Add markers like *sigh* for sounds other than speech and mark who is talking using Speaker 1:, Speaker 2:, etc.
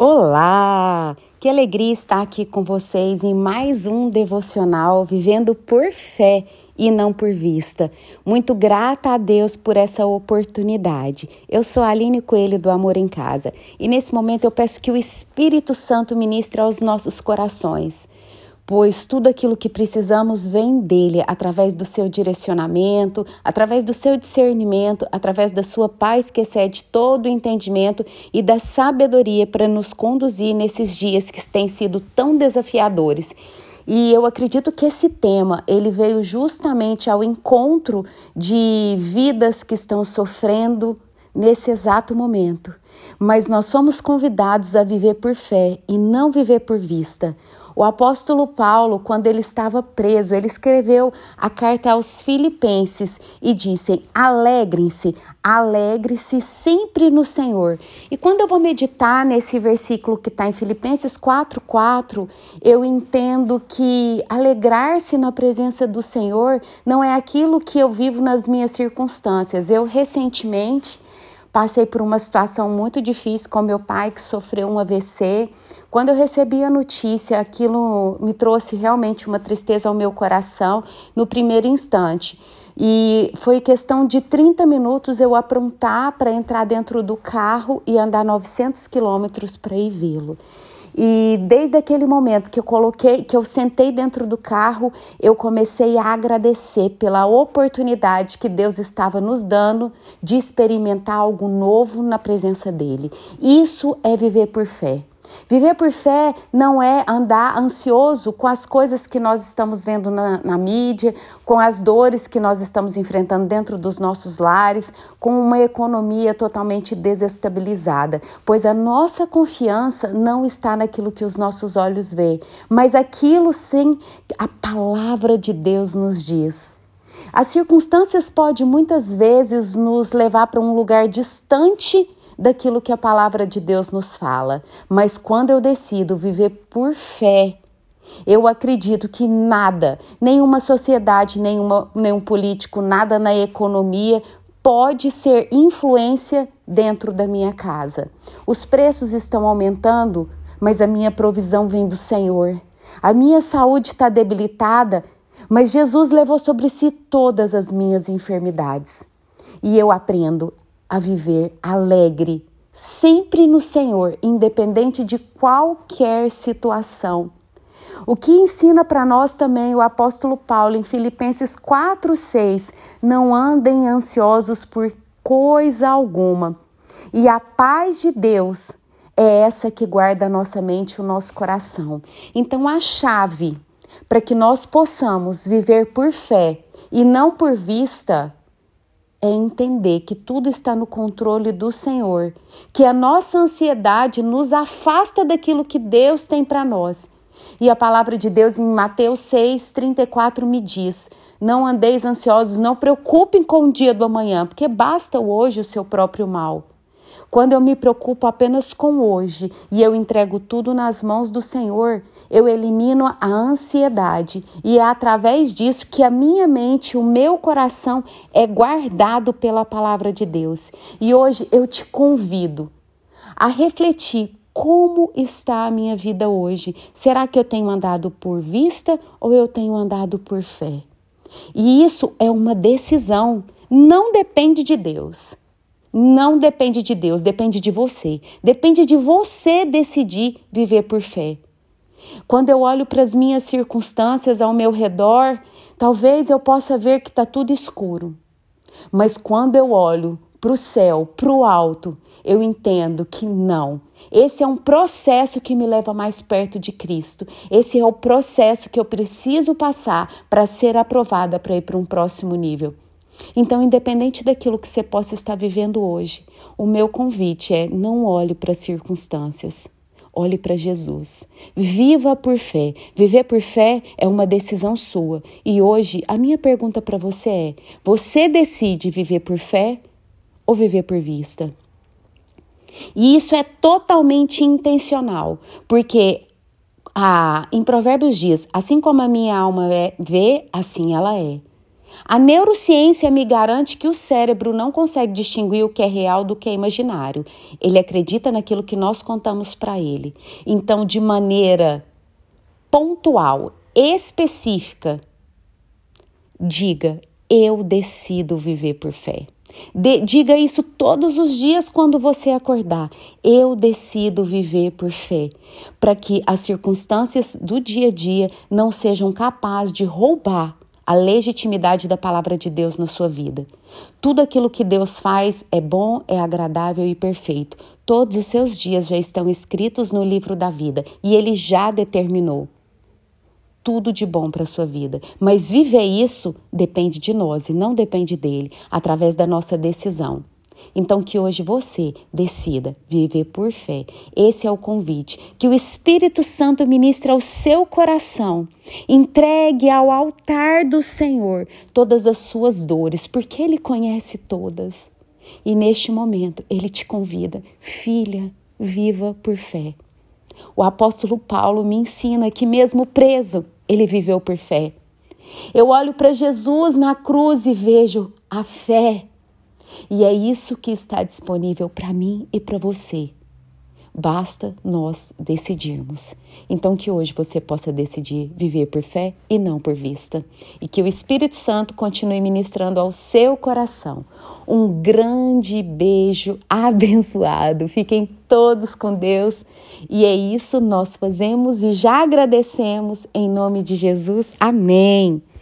Speaker 1: Olá! Que alegria estar aqui com vocês em mais um devocional Vivendo por Fé e não por vista. Muito grata a Deus por essa oportunidade. Eu sou a Aline Coelho do Amor em Casa e nesse momento eu peço que o Espírito Santo ministre aos nossos corações pois tudo aquilo que precisamos vem dele, através do seu direcionamento, através do seu discernimento, através da sua paz que excede todo o entendimento e da sabedoria para nos conduzir nesses dias que têm sido tão desafiadores. E eu acredito que esse tema, ele veio justamente ao encontro de vidas que estão sofrendo nesse exato momento. Mas nós fomos convidados a viver por fé e não viver por vista. O apóstolo Paulo, quando ele estava preso, ele escreveu a carta aos Filipenses e disse: Alegrem-se, alegre-se sempre no Senhor. E quando eu vou meditar nesse versículo que está em Filipenses 4,4, eu entendo que alegrar-se na presença do Senhor não é aquilo que eu vivo nas minhas circunstâncias. Eu recentemente Passei por uma situação muito difícil com meu pai que sofreu um AVC. Quando eu recebi a notícia, aquilo me trouxe realmente uma tristeza ao meu coração no primeiro instante. E foi questão de 30 minutos eu aprontar para entrar dentro do carro e andar 900 quilômetros para ir vê-lo. E desde aquele momento que eu coloquei, que eu sentei dentro do carro, eu comecei a agradecer pela oportunidade que Deus estava nos dando de experimentar algo novo na presença dele. Isso é viver por fé. Viver por fé não é andar ansioso com as coisas que nós estamos vendo na, na, mídia, com as dores que nós estamos enfrentando dentro dos nossos lares, com uma economia totalmente desestabilizada, pois a nossa confiança não está naquilo que os nossos olhos veem, mas aquilo sim a palavra de Deus nos diz. As circunstâncias podem muitas vezes nos levar para um lugar distante daquilo que a palavra de Deus nos fala. Mas quando eu decido viver por fé, eu acredito que nada, nenhuma sociedade, nenhuma, nenhum político, nada na economia pode ser influência dentro da minha casa. Os preços estão aumentando, mas a minha provisão vem do Senhor. A minha saúde está debilitada, mas Jesus levou sobre si todas as minhas enfermidades. E eu aprendo a viver alegre, sempre no Senhor, independente de qualquer situação. O que ensina para nós também o apóstolo Paulo em Filipenses 4:6, não andem ansiosos por coisa alguma. E a paz de Deus é essa que guarda a nossa mente e o nosso coração. Então a chave para que nós possamos viver por fé e não por vista é entender que tudo está no controle do Senhor, que a nossa ansiedade nos afasta daquilo que Deus tem para nós. E a palavra de Deus em Mateus 6, 34 me diz: Não andeis ansiosos, não preocupem com o dia do amanhã, porque basta hoje o seu próprio mal. Quando eu me preocupo apenas com hoje e eu entrego tudo nas mãos do Senhor, eu elimino a ansiedade e é através disso que a minha mente, o meu coração é guardado pela palavra de Deus. E hoje eu te convido a refletir como está a minha vida hoje? Será que eu tenho andado por vista ou eu tenho andado por fé? E isso é uma decisão, não depende de Deus. Não depende de Deus, depende de você. Depende de você decidir viver por fé. Quando eu olho para as minhas circunstâncias ao meu redor, talvez eu possa ver que está tudo escuro. Mas quando eu olho para o céu, para o alto, eu entendo que não. Esse é um processo que me leva mais perto de Cristo. Esse é o processo que eu preciso passar para ser aprovada para ir para um próximo nível. Então, independente daquilo que você possa estar vivendo hoje, o meu convite é não olhe para as circunstâncias. Olhe para Jesus. Viva por fé. Viver por fé é uma decisão sua. E hoje, a minha pergunta para você é: você decide viver por fé ou viver por vista? E isso é totalmente intencional, porque ah, em Provérbios diz: assim como a minha alma é, vê, assim ela é. A neurociência me garante que o cérebro não consegue distinguir o que é real do que é imaginário. Ele acredita naquilo que nós contamos para ele. Então, de maneira pontual, específica, diga: eu decido viver por fé. De, diga isso todos os dias quando você acordar. Eu decido viver por fé, para que as circunstâncias do dia a dia não sejam capazes de roubar a legitimidade da palavra de Deus na sua vida. Tudo aquilo que Deus faz é bom, é agradável e perfeito. Todos os seus dias já estão escritos no livro da vida e ele já determinou tudo de bom para a sua vida. Mas viver isso depende de nós e não depende dele, através da nossa decisão. Então, que hoje você decida viver por fé. Esse é o convite. Que o Espírito Santo ministre ao seu coração. Entregue ao altar do Senhor todas as suas dores, porque Ele conhece todas. E neste momento, Ele te convida, filha, viva por fé. O apóstolo Paulo me ensina que, mesmo preso, ele viveu por fé. Eu olho para Jesus na cruz e vejo a fé e é isso que está disponível para mim e para você. Basta nós decidirmos. Então, que hoje você possa decidir viver por fé e não por vista. E que o Espírito Santo continue ministrando ao seu coração. Um grande beijo *laughs* abençoado. Fiquem todos com Deus. E é isso nós fazemos e já agradecemos em nome de Jesus. Amém.